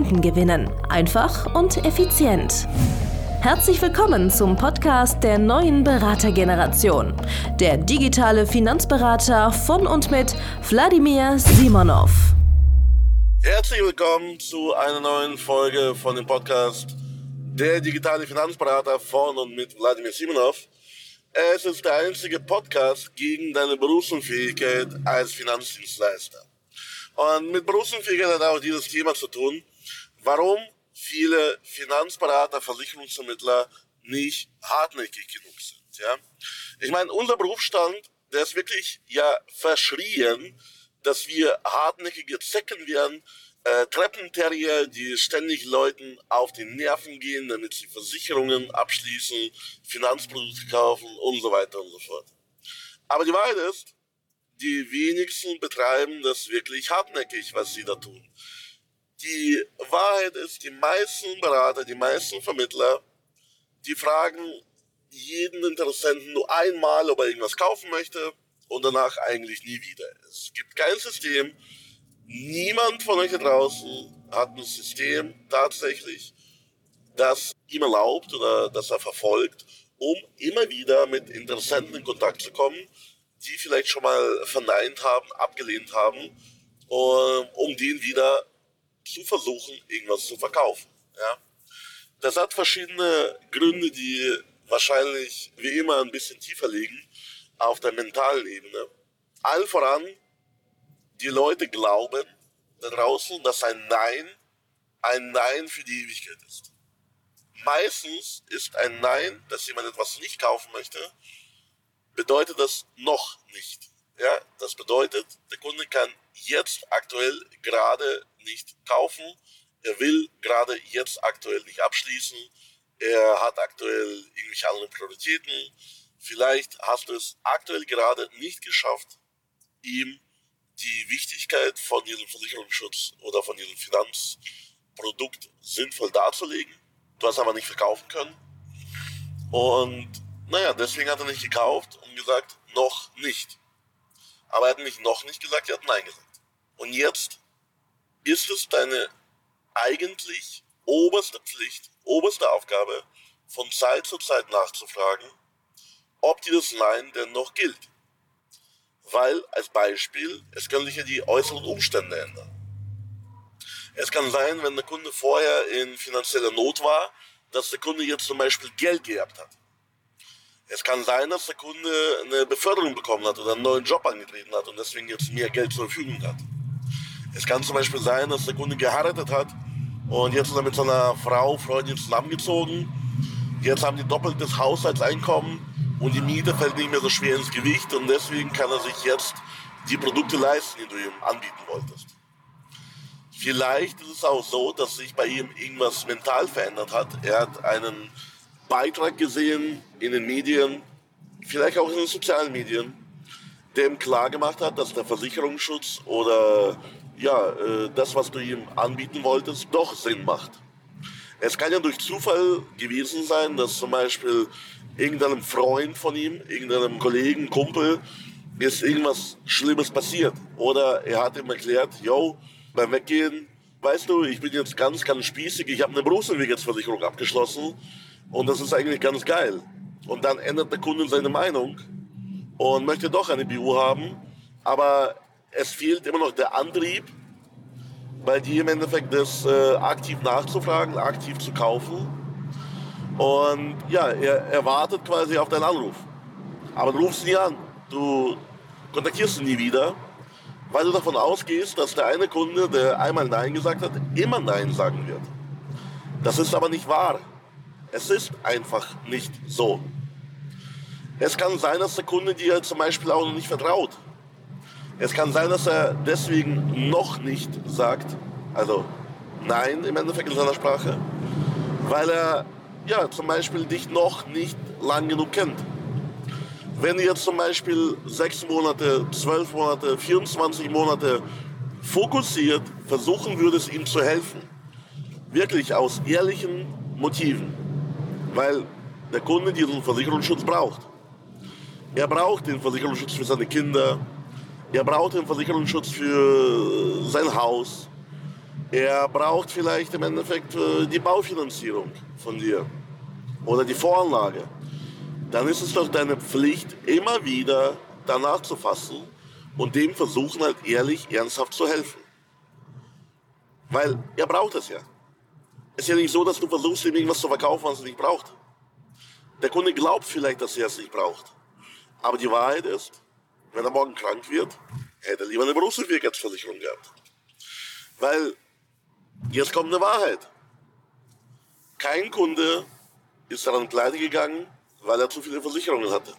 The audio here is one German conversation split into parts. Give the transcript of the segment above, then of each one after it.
Kunden gewinnen. Einfach und effizient. Herzlich willkommen zum Podcast der neuen Beratergeneration. Der digitale Finanzberater von und mit Wladimir Simonov. Herzlich willkommen zu einer neuen Folge von dem Podcast Der digitale Finanzberater von und mit Wladimir Simonov. Es ist der einzige Podcast gegen deine Berufsunfähigkeit als Finanzdienstleister. Und mit Berufsunfähigkeit hat auch dieses Thema zu tun warum viele Finanzberater, Versicherungsvermittler nicht hartnäckig genug sind. Ja? Ich meine, unser Berufsstand, der ist wirklich ja verschrien, dass wir hartnäckige Zecken werden, äh, Treppenterrier, die ständig Leuten auf die Nerven gehen, damit sie Versicherungen abschließen, Finanzprodukte kaufen und so weiter und so fort. Aber die Wahrheit ist, die wenigsten betreiben das wirklich hartnäckig, was sie da tun. Die Wahrheit ist, die meisten Berater, die meisten Vermittler, die fragen jeden Interessenten nur einmal, ob er irgendwas kaufen möchte und danach eigentlich nie wieder. Es gibt kein System. Niemand von euch da draußen hat ein System tatsächlich, das ihm erlaubt oder das er verfolgt, um immer wieder mit Interessenten in Kontakt zu kommen, die vielleicht schon mal verneint haben, abgelehnt haben, um den wieder zu versuchen, irgendwas zu verkaufen. Ja? Das hat verschiedene Gründe, die wahrscheinlich wie immer ein bisschen tiefer liegen auf der mentalen Ebene. All voran, die Leute glauben da draußen, dass ein Nein ein Nein für die Ewigkeit ist. Meistens ist ein Nein, dass jemand etwas nicht kaufen möchte, bedeutet das noch nicht. Ja, das bedeutet, der Kunde kann jetzt aktuell gerade nicht kaufen. Er will gerade jetzt aktuell nicht abschließen. Er hat aktuell irgendwelche anderen Prioritäten. Vielleicht hast du es aktuell gerade nicht geschafft, ihm die Wichtigkeit von diesem Versicherungsschutz oder von diesem Finanzprodukt sinnvoll darzulegen. Du hast aber nicht verkaufen können. Und naja, deswegen hat er nicht gekauft und gesagt, noch nicht. Aber er hat nicht noch nicht gesagt, er hat Nein gesagt. Und jetzt ist es deine eigentlich oberste Pflicht, oberste Aufgabe, von Zeit zu Zeit nachzufragen, ob dieses Nein denn noch gilt. Weil, als Beispiel, es können sich ja die äußeren Umstände ändern. Es kann sein, wenn der Kunde vorher in finanzieller Not war, dass der Kunde jetzt zum Beispiel Geld geerbt hat. Es kann sein, dass der Kunde eine Beförderung bekommen hat oder einen neuen Job angetreten hat und deswegen jetzt mehr Geld zur Verfügung hat. Es kann zum Beispiel sein, dass der Kunde geheiratet hat und jetzt ist er mit seiner Frau, Freundin zusammengezogen. Jetzt haben die doppeltes Haushaltseinkommen und die Miete fällt nicht mehr so schwer ins Gewicht und deswegen kann er sich jetzt die Produkte leisten, die du ihm anbieten wolltest. Vielleicht ist es auch so, dass sich bei ihm irgendwas mental verändert hat. Er hat einen Beitrag gesehen in den Medien, vielleicht auch in den sozialen Medien, der ihm klar gemacht hat, dass der Versicherungsschutz oder ja, äh, das, was du ihm anbieten wolltest, doch Sinn macht. Es kann ja durch Zufall gewesen sein, dass zum Beispiel irgendeinem Freund von ihm, irgendeinem Kollegen, Kumpel, ist irgendwas Schlimmes passiert. Oder er hat ihm erklärt, yo, beim Weggehen, weißt du, ich bin jetzt ganz, ganz spießig, ich habe eine Berufsunfähigkeitsversicherung abgeschlossen und das ist eigentlich ganz geil. Und dann ändert der Kunde seine Meinung und möchte doch eine BU haben, aber es fehlt immer noch der Antrieb, bei dir im Endeffekt das äh, aktiv nachzufragen, aktiv zu kaufen. Und ja, er, er wartet quasi auf deinen Anruf. Aber du rufst nie an. Du kontaktierst ihn nie wieder, weil du davon ausgehst, dass der eine Kunde, der einmal Nein gesagt hat, immer Nein sagen wird. Das ist aber nicht wahr. Es ist einfach nicht so. Es kann sein, dass der Kunde dir zum Beispiel auch noch nicht vertraut. Es kann sein, dass er deswegen noch nicht sagt, also Nein im Endeffekt in seiner Sprache, weil er ja zum Beispiel dich noch nicht lang genug kennt. Wenn jetzt zum Beispiel sechs Monate, zwölf Monate, 24 Monate fokussiert versuchen würdest, ihm zu helfen, wirklich aus ehrlichen Motiven, weil der Kunde diesen Versicherungsschutz braucht. Er braucht den Versicherungsschutz für seine Kinder, er braucht den Versicherungsschutz für sein Haus, er braucht vielleicht im Endeffekt äh, die Baufinanzierung von dir oder die Voranlage. Dann ist es doch deine Pflicht, immer wieder danach zu fassen und dem versuchen halt ehrlich, ernsthaft zu helfen. Weil er braucht es ja. Es ist ja nicht so, dass du versuchst, ihm irgendwas zu verkaufen, was er nicht braucht. Der Kunde glaubt vielleicht, dass er es nicht braucht. Aber die Wahrheit ist, wenn er morgen krank wird, hätte er lieber eine Berufsunfähigkeitsversicherung gehabt. Weil, jetzt kommt eine Wahrheit. Kein Kunde ist daran pleite gegangen, weil er zu viele Versicherungen hatte.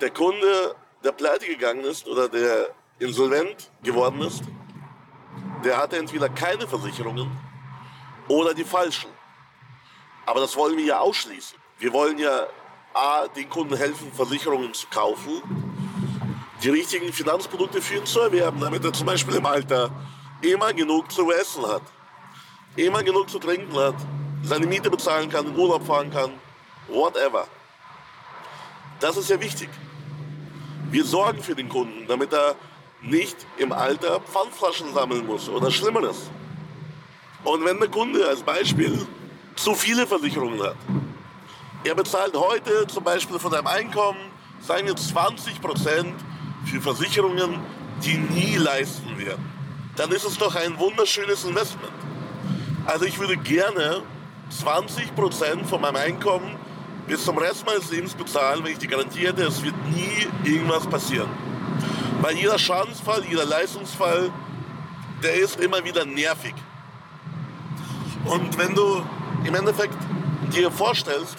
Der Kunde, der pleite gegangen ist oder der insolvent geworden ist, der hatte entweder keine Versicherungen oder die falschen. Aber das wollen wir ja ausschließen. Wir wollen ja A, den Kunden helfen, Versicherungen zu kaufen, die richtigen Finanzprodukte für ihn zu erwerben, damit er zum Beispiel im Alter immer genug zu essen hat, immer genug zu trinken hat, seine Miete bezahlen kann, in Urlaub fahren kann, whatever. Das ist ja wichtig. Wir sorgen für den Kunden, damit er nicht im Alter Pfandflaschen sammeln muss oder Schlimmeres. Und wenn der Kunde als Beispiel zu viele Versicherungen hat, er bezahlt heute zum Beispiel von seinem Einkommen, wir 20 Prozent für Versicherungen, die nie leisten werden. Dann ist es doch ein wunderschönes Investment. Also ich würde gerne 20 Prozent von meinem Einkommen bis zum Rest meines Lebens bezahlen, wenn ich die Garantie hätte, es wird nie irgendwas passieren. Weil jeder Schadensfall, jeder Leistungsfall, der ist immer wieder nervig. Und wenn du im Endeffekt dir vorstellst,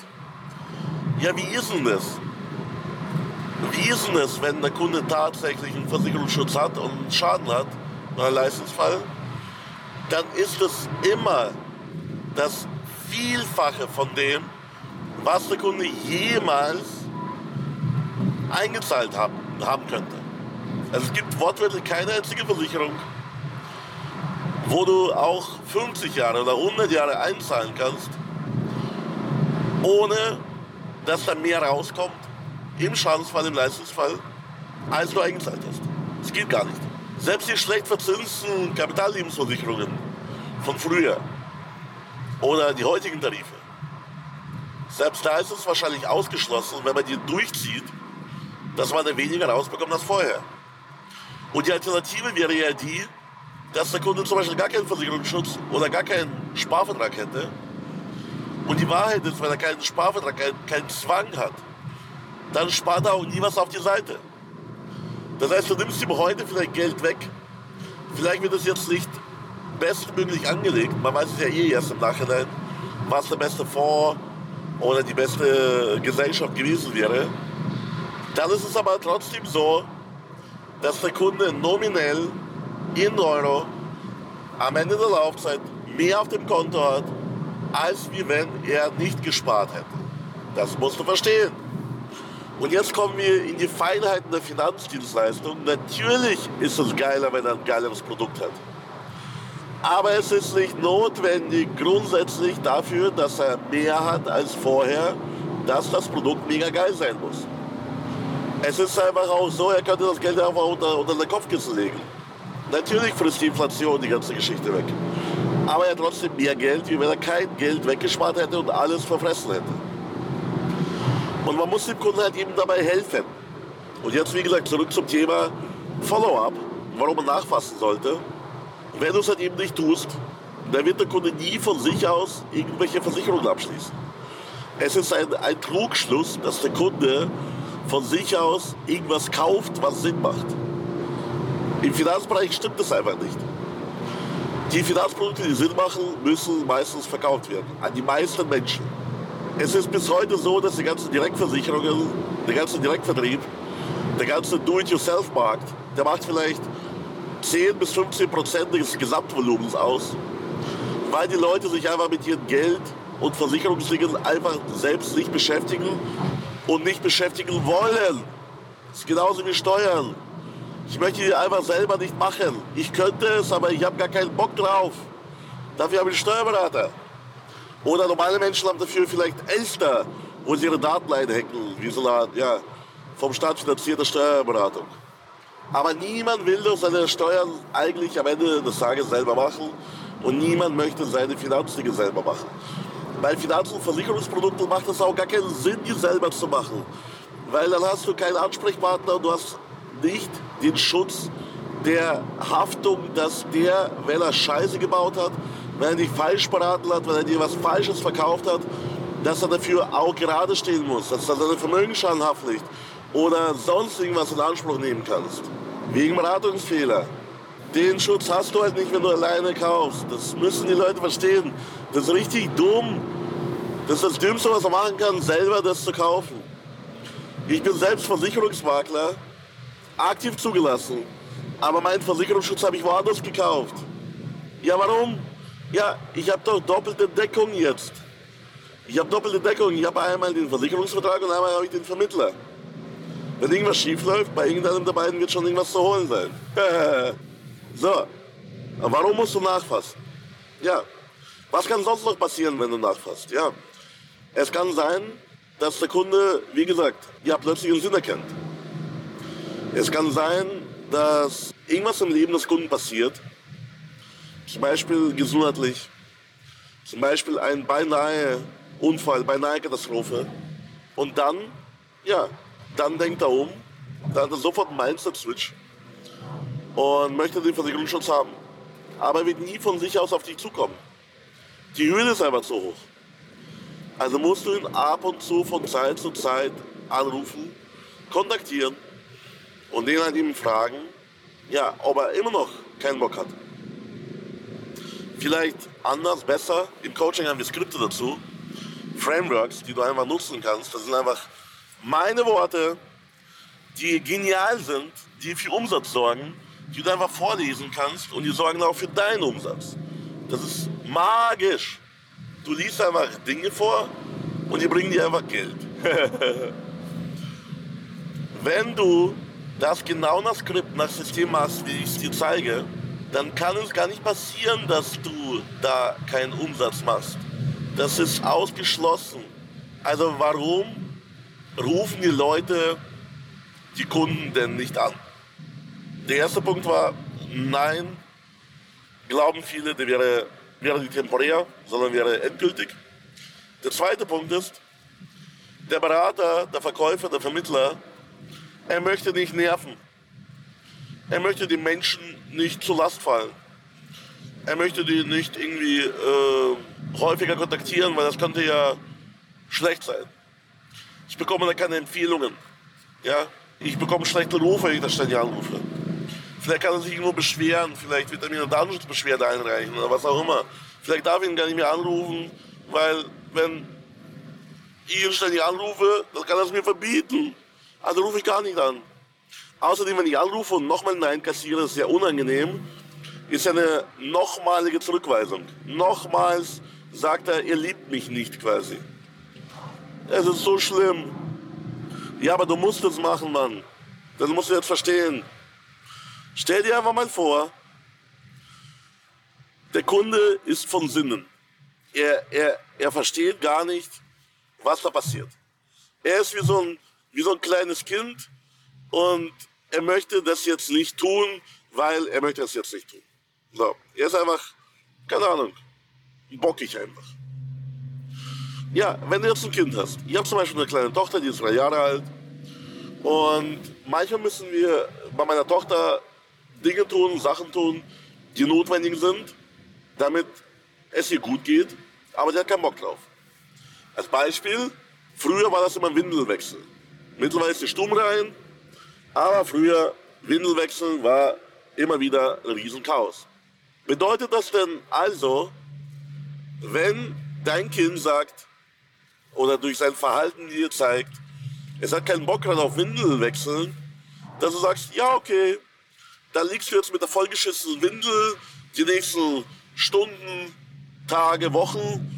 ja, wie ist denn das? Wie ist denn das, wenn der Kunde tatsächlich einen Versicherungsschutz hat und einen Schaden hat, einen Leistungsfall? Dann ist es immer das Vielfache von dem, was der Kunde jemals eingezahlt haben, haben könnte. Also es gibt wortwörtlich keine einzige Versicherung, wo du auch 50 Jahre oder 100 Jahre einzahlen kannst, ohne dass da mehr rauskommt im Schadensfall, im Leistungsfall, als du eingezahlt hast. Das geht gar nicht. Selbst die schlecht verzinsten Kapitallebensversicherungen von früher oder die heutigen Tarife, selbst da ist es wahrscheinlich ausgeschlossen, wenn man die durchzieht, dass man da weniger rausbekommt als vorher. Und die Alternative wäre ja die, dass der Kunde zum Beispiel gar keinen Versicherungsschutz oder gar keinen Sparvertrag hätte und die Wahrheit ist, wenn er keinen Sparvertrag, keinen, keinen Zwang hat, dann spart er auch nie was auf die Seite. Das heißt, du nimmst ihm heute vielleicht Geld weg. Vielleicht wird es jetzt nicht bestmöglich angelegt. Man weiß es ja eh erst im Nachhinein, was der beste Fonds oder die beste Gesellschaft gewesen wäre. Dann ist es aber trotzdem so, dass der Kunde nominell in Euro am Ende der Laufzeit mehr auf dem Konto hat, als wie wenn er nicht gespart hätte. Das musst du verstehen. Und jetzt kommen wir in die Feinheiten der Finanzdienstleistung. Natürlich ist es geiler, wenn er ein geileres Produkt hat. Aber es ist nicht notwendig grundsätzlich dafür, dass er mehr hat als vorher, dass das Produkt mega geil sein muss. Es ist einfach auch so, er könnte das Geld einfach unter, unter den Kopfkissen legen. Natürlich frisst die Inflation die ganze Geschichte weg aber er hat trotzdem mehr Geld, wie wenn er kein Geld weggespart hätte und alles verfressen hätte. Und man muss dem Kunden halt eben dabei helfen. Und jetzt, wie gesagt, zurück zum Thema Follow-up, warum man nachfassen sollte. Wenn du es halt eben nicht tust, dann wird der Kunde nie von sich aus irgendwelche Versicherungen abschließen. Es ist ein, ein Trugschluss, dass der Kunde von sich aus irgendwas kauft, was Sinn macht. Im Finanzbereich stimmt das einfach nicht. Die Finanzprodukte, die Sinn machen, müssen meistens verkauft werden. An die meisten Menschen. Es ist bis heute so, dass die ganzen Direktversicherungen, der ganze Direktvertrieb, der ganze Do-it-yourself-Markt, der macht vielleicht 10 bis 15 Prozent des Gesamtvolumens aus. weil die Leute sich einfach mit ihrem Geld und Versicherungsdingen einfach selbst nicht beschäftigen und nicht beschäftigen wollen. Das ist genauso wie Steuern. Ich möchte die einfach selber nicht machen. Ich könnte es, aber ich habe gar keinen Bock drauf. Dafür habe ich einen Steuerberater. Oder normale Menschen haben dafür vielleicht Elster, wo sie ihre Daten einhacken, wie so eine Art, ja, vom Staat finanzierte Steuerberatung. Aber niemand will doch seine Steuern eigentlich am Ende des Tages selber machen und niemand möchte seine Finanzdinge selber machen. Bei Finanz- und Versicherungsprodukten macht es auch gar keinen Sinn, die selber zu machen. Weil dann hast du keinen Ansprechpartner und du hast nicht den Schutz der Haftung, dass der, wenn er Scheiße gebaut hat, wenn er dich falsch beraten hat, wenn er dir was Falsches verkauft hat, dass er dafür auch gerade stehen muss, dass er seine Vermögensschadenhaftpflicht oder sonst irgendwas in Anspruch nehmen kannst. Wegen Beratungsfehler. Den Schutz hast du halt nicht, wenn du alleine kaufst. Das müssen die Leute verstehen. Das ist richtig dumm. Das ist das Dümmste, was man machen kann, selber das zu kaufen. Ich bin selbst Versicherungsmakler, aktiv zugelassen. Aber meinen Versicherungsschutz habe ich woanders gekauft. Ja, warum? Ja, ich habe doch doppelte Deckung jetzt. Ich habe doppelte Deckung. Ich habe einmal den Versicherungsvertrag und einmal habe ich den Vermittler. Wenn irgendwas schief läuft, bei irgendeinem der beiden wird schon irgendwas zu holen sein. so, warum musst du nachfassen? Ja, was kann sonst noch passieren, wenn du nachfasst? Ja, es kann sein, dass der Kunde, wie gesagt, ja plötzlich einen Sinn erkennt. Es kann sein, dass irgendwas im Leben des Kunden passiert, zum Beispiel gesundheitlich, zum Beispiel ein beinahe Unfall, beinahe Katastrophe. Und dann, ja, dann denkt er um, dann hat er sofort einen Mindset-Switch und möchte den Versicherungsschutz haben. Aber er wird nie von sich aus auf dich zukommen. Die Höhe ist einfach zu hoch. Also musst du ihn ab und zu von Zeit zu Zeit anrufen, kontaktieren und den halt ihm fragen, ja, ob er immer noch keinen Bock hat. Vielleicht anders, besser. Im Coaching haben wir Skripte dazu. Frameworks, die du einfach nutzen kannst. Das sind einfach meine Worte, die genial sind, die für Umsatz sorgen, die du einfach vorlesen kannst und die sorgen auch für deinen Umsatz. Das ist magisch. Du liest einfach Dinge vor und die bringen dir einfach Geld. Wenn du das genau nach Skript, nach System machst, wie ich es dir zeige, dann kann es gar nicht passieren, dass du da keinen Umsatz machst. Das ist ausgeschlossen. Also warum rufen die Leute die Kunden denn nicht an? Der erste Punkt war, nein, glauben viele, der wäre, wäre nicht temporär, sondern wäre endgültig. Der zweite Punkt ist, der Berater, der Verkäufer, der Vermittler, er möchte nicht nerven. Er möchte den Menschen nicht zur Last fallen. Er möchte die nicht irgendwie äh, häufiger kontaktieren, weil das könnte ja schlecht sein. Ich bekomme da keine Empfehlungen. Ja? Ich bekomme schlechte Rufe, wenn ich das ständig anrufe. Vielleicht kann er sich irgendwo beschweren, vielleicht wird er mir eine Datenschutzbeschwerde einreichen oder was auch immer. Vielleicht darf ich ihn gar nicht mehr anrufen, weil wenn ich ihn ständig anrufe, dann kann er es mir verbieten. Also rufe ich gar nicht an. Außerdem, wenn ich anrufe und nochmal Nein kassiere, ist sehr unangenehm, ist eine nochmalige Zurückweisung. Nochmals sagt er, er liebt mich nicht quasi. Es ist so schlimm. Ja, aber du musst es machen, Mann. Das musst du jetzt verstehen. Stell dir einfach mal vor, der Kunde ist von Sinnen. Er, er, er versteht gar nicht, was da passiert. Er ist wie so, ein, wie so ein kleines Kind und er möchte das jetzt nicht tun, weil er möchte das jetzt nicht tun. So, er ist einfach, keine Ahnung, bockig einfach. Ja, wenn du jetzt ein Kind hast. Ich habe zum Beispiel eine kleine Tochter, die ist drei Jahre alt. Und manchmal müssen wir bei meiner Tochter Dinge tun, Sachen tun, die notwendig sind, damit es ihr gut geht. Aber sie hat keinen Bock drauf. Als Beispiel, früher war das immer Windelwechsel. Mittlerweile ist sie stumm rein, aber früher Windelwechseln war immer wieder ein Riesenchaos. Bedeutet das denn also, wenn dein Kind sagt, oder durch sein Verhalten dir zeigt, es hat keinen Bock gerade auf Windeln wechseln, dass du sagst, ja okay, dann liegst du jetzt mit der vollgeschissenen Windel die nächsten Stunden Tage, Wochen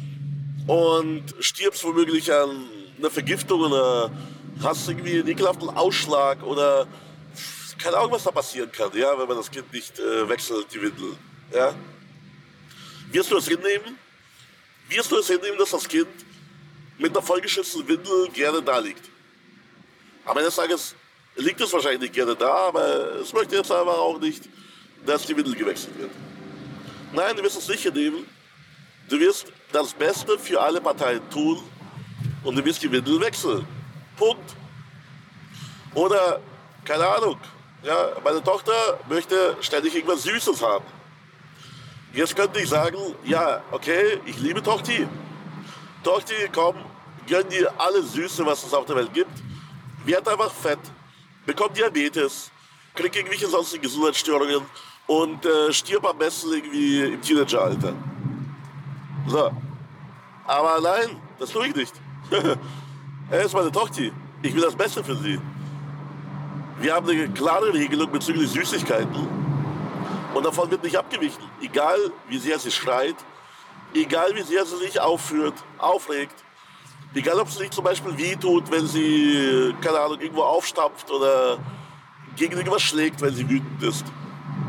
und stirbst womöglich an einer Vergiftung oder hast irgendwie einen ekelhaften Ausschlag oder keine Ahnung, was da passieren kann, ja, wenn man das Kind nicht äh, wechselt, die Windel. Ja? Wirst du es hinnehmen? Wirst du es hinnehmen, dass das Kind mit einer vollgeschützten Windel gerne da liegt? Am Ende des Tages liegt es wahrscheinlich nicht gerne da, aber es möchte jetzt einfach auch nicht, dass die Windel gewechselt wird. Nein, du wirst es nicht hinnehmen. Du wirst das Beste für alle Parteien tun und du wirst die Windel wechseln. Punkt. Oder, keine Ahnung, ja, meine Tochter möchte ständig irgendwas Süßes haben. Jetzt könnte ich sagen, ja, okay, ich liebe Tochti. Tochti, komm, gönn dir alles Süße, was es auf der Welt gibt. Wird einfach fett, bekommt Diabetes, kriegt irgendwelche sonstigen Gesundheitsstörungen und äh, stirbt am besten irgendwie im Teenageralter. So. Aber nein, das tue ich nicht. er ist meine Tochter. Ich will das Beste für sie. Wir haben eine klare Regelung bezüglich Süßigkeiten. Und davon wird nicht abgewichen. Egal, wie sehr sie schreit, egal, wie sehr sie sich aufführt, aufregt, egal, ob sie sich zum Beispiel wehtut, wenn sie, keine Ahnung, irgendwo aufstampft oder gegen irgendwas schlägt, wenn sie wütend ist.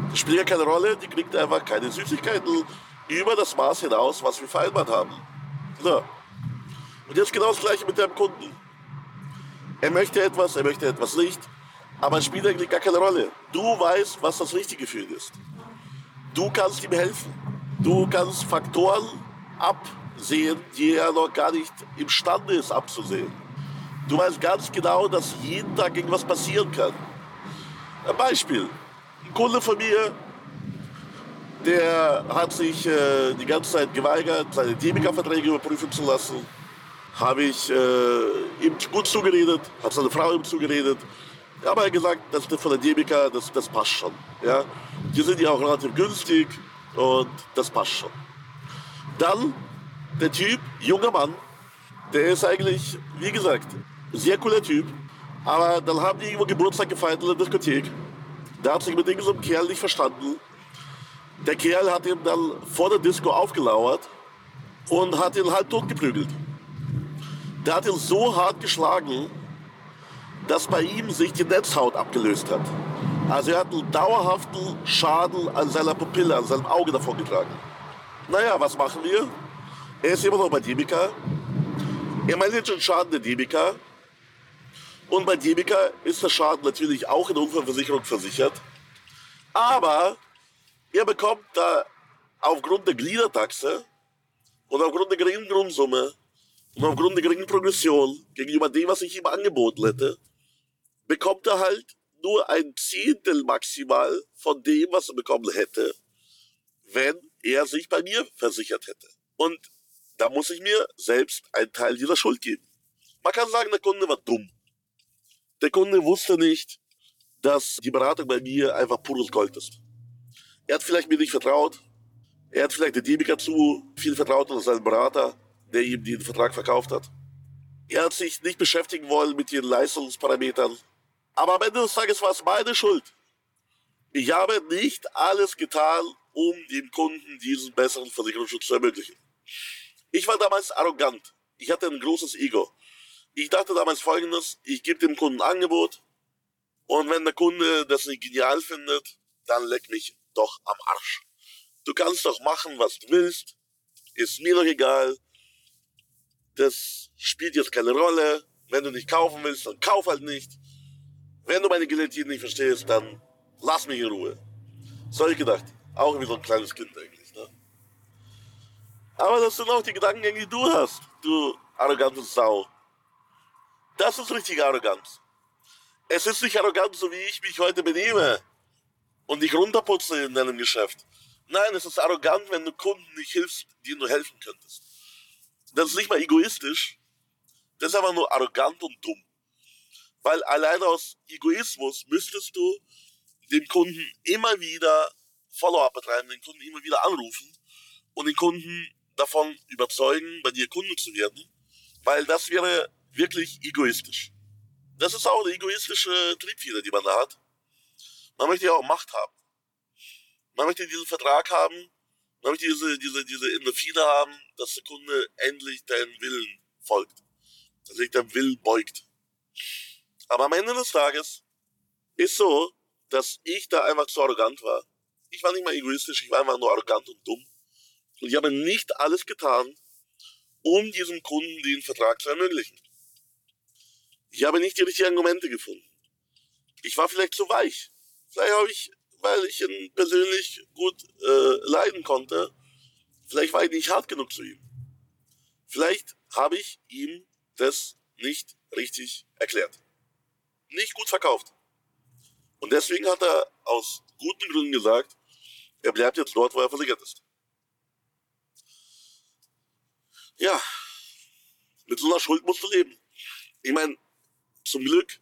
Das spielt ja keine Rolle, die kriegt einfach keine Süßigkeiten über das Maß hinaus, was wir vereinbart haben. So. Und jetzt genau das gleiche mit dem Kunden. Er möchte etwas, er möchte etwas nicht, aber es spielt eigentlich gar keine Rolle. Du weißt, was das Richtige für ihn ist. Du kannst ihm helfen. Du kannst Faktoren absehen, die er noch gar nicht imstande ist abzusehen. Du weißt ganz genau, dass jeden Tag irgendwas passieren kann. Ein Beispiel. Ein Kunde von mir, der hat sich äh, die ganze Zeit geweigert, seine Demika-Verträge überprüfen zu lassen. Habe ich äh, ihm gut zugeredet, hat seine Frau ihm zugeredet. Aber er gesagt, das ist von der Demika, das, das passt schon. Ja? Die sind ja auch relativ günstig und das passt schon. Dann der Typ, junger Mann, der ist eigentlich, wie gesagt, sehr cooler Typ. Aber dann haben die irgendwo Geburtstag gefeiert in der Diskothek. Der hat sich mit irgendeinem Kerl nicht verstanden. Der Kerl hat ihn dann vor der Disco aufgelauert und hat ihn halt totgeprügelt. Der hat ihn so hart geschlagen, dass bei ihm sich die Netzhaut abgelöst hat. Also er hat einen dauerhaften Schaden an seiner Pupille, an seinem Auge davon getragen. Naja, was machen wir? Er ist immer noch bei Debika. Er meldet den Schaden der Debika. Und bei Debika ist der Schaden natürlich auch in der Unfallversicherung versichert. Aber er bekommt da aufgrund der Gliedertaxe und aufgrund der geringen Grundsumme und aufgrund der geringen Progression gegenüber dem, was ich ihm angeboten hätte, bekommt er halt nur ein Zehntel maximal von dem, was er bekommen hätte, wenn er sich bei mir versichert hätte. Und da muss ich mir selbst einen Teil dieser Schuld geben. Man kann sagen, der Kunde war dumm. Der Kunde wusste nicht, dass die Beratung bei mir einfach pures Gold ist. Er hat vielleicht mir nicht vertraut. Er hat vielleicht der Debiker zu viel vertraut oder seinen Berater, der ihm den Vertrag verkauft hat. Er hat sich nicht beschäftigen wollen mit den Leistungsparametern, aber am Ende des Tages war es meine Schuld. Ich habe nicht alles getan, um dem Kunden diesen besseren Versicherungsschutz zu ermöglichen. Ich war damals arrogant. Ich hatte ein großes Ego. Ich dachte damals folgendes, ich gebe dem Kunden ein Angebot und wenn der Kunde das nicht genial findet, dann leck mich doch am Arsch. Du kannst doch machen, was du willst. Ist mir doch egal. Das spielt jetzt keine Rolle. Wenn du nicht kaufen willst, dann kauf halt nicht. Wenn du meine Guillotine nicht verstehst, dann lass mich in Ruhe. So habe ich gedacht. Auch wie so ein kleines Kind eigentlich. Ne? Aber das sind auch die Gedankengänge, die du hast, du arrogante Sau. Das ist richtig Arroganz. Es ist nicht arrogant, so wie ich mich heute benehme und dich runterputze in deinem Geschäft. Nein, es ist arrogant, wenn du Kunden nicht hilfst, denen du helfen könntest. Das ist nicht mal egoistisch. Das ist einfach nur arrogant und dumm. Weil allein aus Egoismus müsstest du dem Kunden immer wieder Follow-up betreiben, den Kunden immer wieder anrufen und den Kunden davon überzeugen, bei dir Kunde zu werden, weil das wäre wirklich egoistisch. Das ist auch eine egoistische Triebfeder, die man da hat. Man möchte ja auch Macht haben. Man möchte diesen Vertrag haben, Habe ich diese, diese, diese Endorphine haben, dass der Kunde endlich deinen Willen folgt. Dass sich der Will beugt. Aber am Ende des Tages ist so, dass ich da einfach zu arrogant war. Ich war nicht mal egoistisch, ich war einfach nur arrogant und dumm. Und ich habe nicht alles getan, um diesem Kunden den Vertrag zu ermöglichen. Ich habe nicht die richtigen Argumente gefunden. Ich war vielleicht zu weich. Vielleicht habe ich, weil ich ihn persönlich gut äh, leiden konnte, vielleicht war ich nicht hart genug zu ihm. Vielleicht habe ich ihm das nicht richtig erklärt. Nicht gut verkauft. Und deswegen hat er aus guten Gründen gesagt, er bleibt jetzt dort, wo er versichert ist. Ja, mit so einer Schuld musst du leben. Ich meine, zum Glück,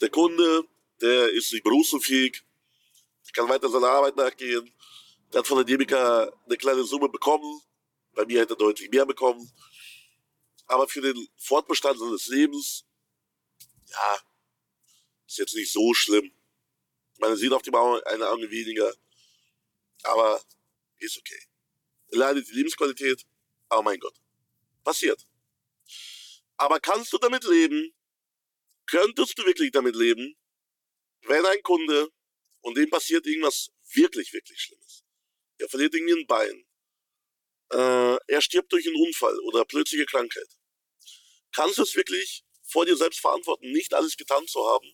der Kunde, der ist nicht berufsunfähig, kann weiter seiner Arbeit nachgehen, der hat von der DBK eine kleine Summe bekommen, bei mir hätte er deutlich mehr bekommen, aber für den Fortbestand seines Lebens, ja, ist jetzt nicht so schlimm. Man sieht auf dem Auge eine Auge weniger, aber ist okay. Leidet die Lebensqualität, aber mein Gott, passiert. Aber kannst du damit leben? Könntest du wirklich damit leben, wenn ein Kunde und dem passiert irgendwas wirklich, wirklich Schlimmes? Er verliert irgendwie ein Bein. Äh, er stirbt durch einen Unfall oder plötzliche Krankheit. Kannst du es wirklich vor dir selbst verantworten, nicht alles getan zu haben,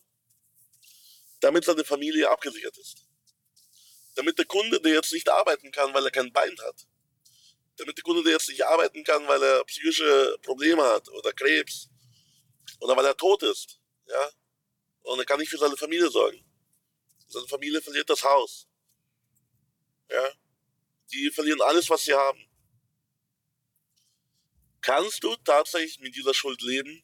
damit seine Familie abgesichert ist? Damit der Kunde, der jetzt nicht arbeiten kann, weil er kein Bein hat, damit der Kunde, der jetzt nicht arbeiten kann, weil er psychische Probleme hat oder Krebs oder weil er tot ist, ja, und er kann nicht für seine Familie sorgen. Seine Familie verliert das Haus. Ja, die verlieren alles, was sie haben. Kannst du tatsächlich mit dieser Schuld leben,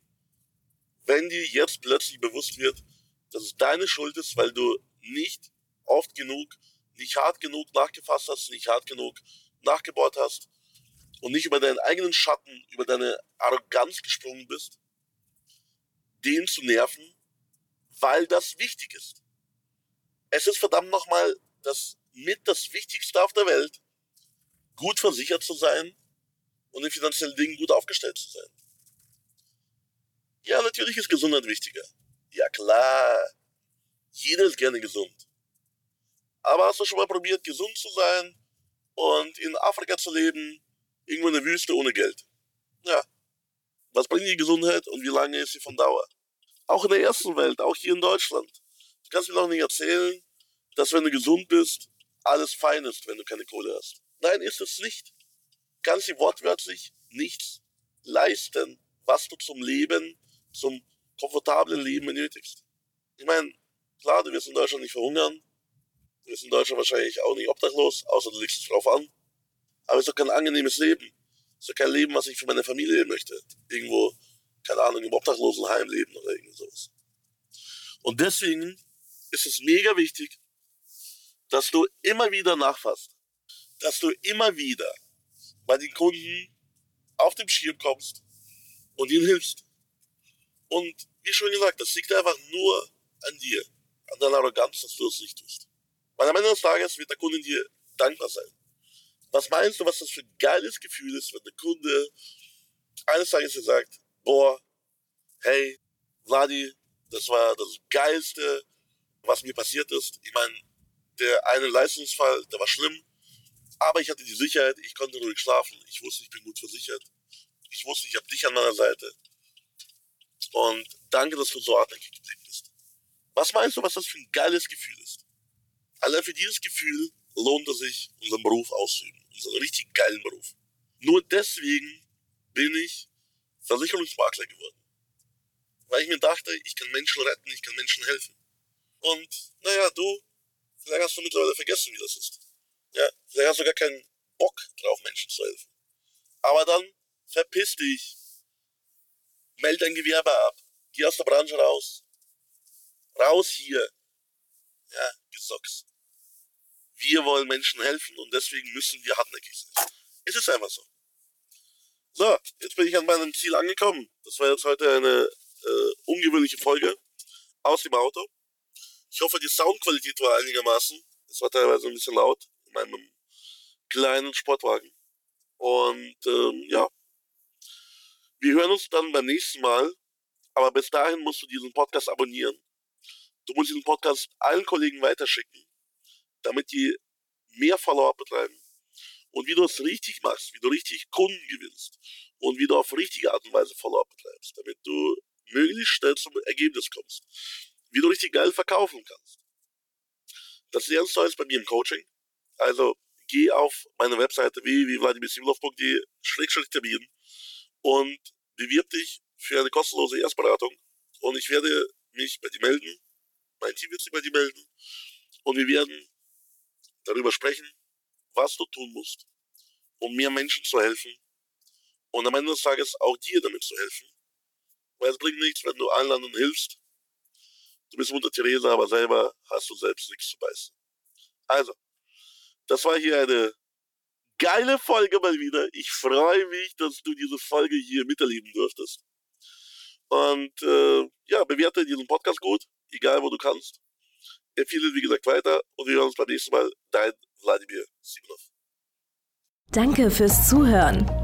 wenn dir jetzt plötzlich bewusst wird, dass es deine Schuld ist, weil du nicht oft genug, nicht hart genug nachgefasst hast, nicht hart genug nachgebohrt hast und nicht über deinen eigenen Schatten, über deine Arroganz gesprungen bist, den zu nerven, weil das wichtig ist. Es ist verdammt nochmal das mit das Wichtigste auf der Welt, gut versichert zu sein und in finanziellen Dingen gut aufgestellt zu sein. Ja, natürlich ist Gesundheit wichtiger. Ja klar, jeder ist gerne gesund. Aber hast du schon mal probiert, gesund zu sein und in Afrika zu leben, irgendwo in der Wüste ohne Geld? Ja. Was bringt die Gesundheit und wie lange ist sie von Dauer? Auch in der ersten Welt, auch hier in Deutschland. Du kannst mir noch nicht erzählen, dass wenn du gesund bist, alles fein ist, wenn du keine Kohle hast. Nein, ist es nicht. Du kannst dir wortwörtlich nichts leisten, was du zum Leben, zum komfortablen Leben benötigst. Ich meine, klar, du wirst in Deutschland nicht verhungern, du wirst in Deutschland wahrscheinlich auch nicht obdachlos, außer du legst es drauf an. Aber es ist doch kein angenehmes Leben. Es ist doch kein Leben, was ich für meine Familie möchte. Irgendwo, keine Ahnung, im Obdachlosenheim leben oder irgendwie sowas. Und deswegen ist es mega wichtig, dass du immer wieder nachfasst. Dass du immer wieder bei den Kunden auf dem Schirm kommst und ihnen hilfst. Und wie schon gesagt, das liegt einfach nur an dir, an deiner Arroganz, dass du es nicht tust. Weil am Ende des Tages wird der Kunde dir dankbar sein. Was meinst du, was das für ein geiles Gefühl ist, wenn der Kunde eines Tages dir sagt, boah, hey, Vladi, das war das Geilste, was mir passiert ist. Ich meine, der eine Leistungsfall, der war schlimm, aber ich hatte die Sicherheit, ich konnte ruhig schlafen, ich wusste, ich bin gut versichert. Ich wusste, ich habe dich an meiner Seite. Und danke, dass du so hartnäckig geblieben bist. Was meinst du, was das für ein geiles Gefühl ist? Allein für dieses Gefühl lohnt es sich, unseren Beruf auszuüben. Unseren richtig geilen Beruf. Nur deswegen bin ich Versicherungsmakler geworden. Weil ich mir dachte, ich kann Menschen retten, ich kann Menschen helfen. Und naja, du, vielleicht hast du mittlerweile vergessen, wie das ist. Ja, vielleicht hast du gar keinen Bock drauf, Menschen zu helfen. Aber dann verpiss dich. Meld dein Gewerbe ab. Geh aus der Branche raus. Raus hier. Ja, Gesocks. Wir wollen Menschen helfen und deswegen müssen wir hartnäckig sein. Es ist einfach so. So, jetzt bin ich an meinem Ziel angekommen. Das war jetzt heute eine äh, ungewöhnliche Folge aus dem Auto. Ich hoffe, die Soundqualität war einigermaßen. Es war teilweise ein bisschen laut in meinem kleinen Sportwagen. Und ähm, ja, wir hören uns dann beim nächsten Mal. Aber bis dahin musst du diesen Podcast abonnieren. Du musst diesen Podcast allen Kollegen weiterschicken, damit die mehr Follow-up betreiben. Und wie du es richtig machst, wie du richtig Kunden gewinnst und wie du auf richtige Art und Weise Follow-up betreibst, damit du möglichst schnell zum Ergebnis kommst. Wie du richtig geil verkaufen kannst. Das lernst du alles bei mir im Coaching. Also geh auf meine Webseite www.vladimirsimlov.de-termin und bewirb dich für eine kostenlose Erstberatung und ich werde mich bei dir melden. Mein Team wird sich bei dir melden und wir werden darüber sprechen, was du tun musst, um mehr Menschen zu helfen und am Ende des Tages auch dir damit zu helfen. Weil es bringt nichts, wenn du allen anderen hilfst. Du bist Mutter Theresa, aber selber hast du selbst nichts zu beißen. Also, das war hier eine geile Folge mal wieder. Ich freue mich, dass du diese Folge hier miterleben durftest. Und äh, ja, bewerte diesen Podcast gut, egal wo du kannst. Empfehle, wie gesagt, weiter und wir hören uns beim nächsten Mal. Dein Wladimir Simonov. Danke fürs Zuhören.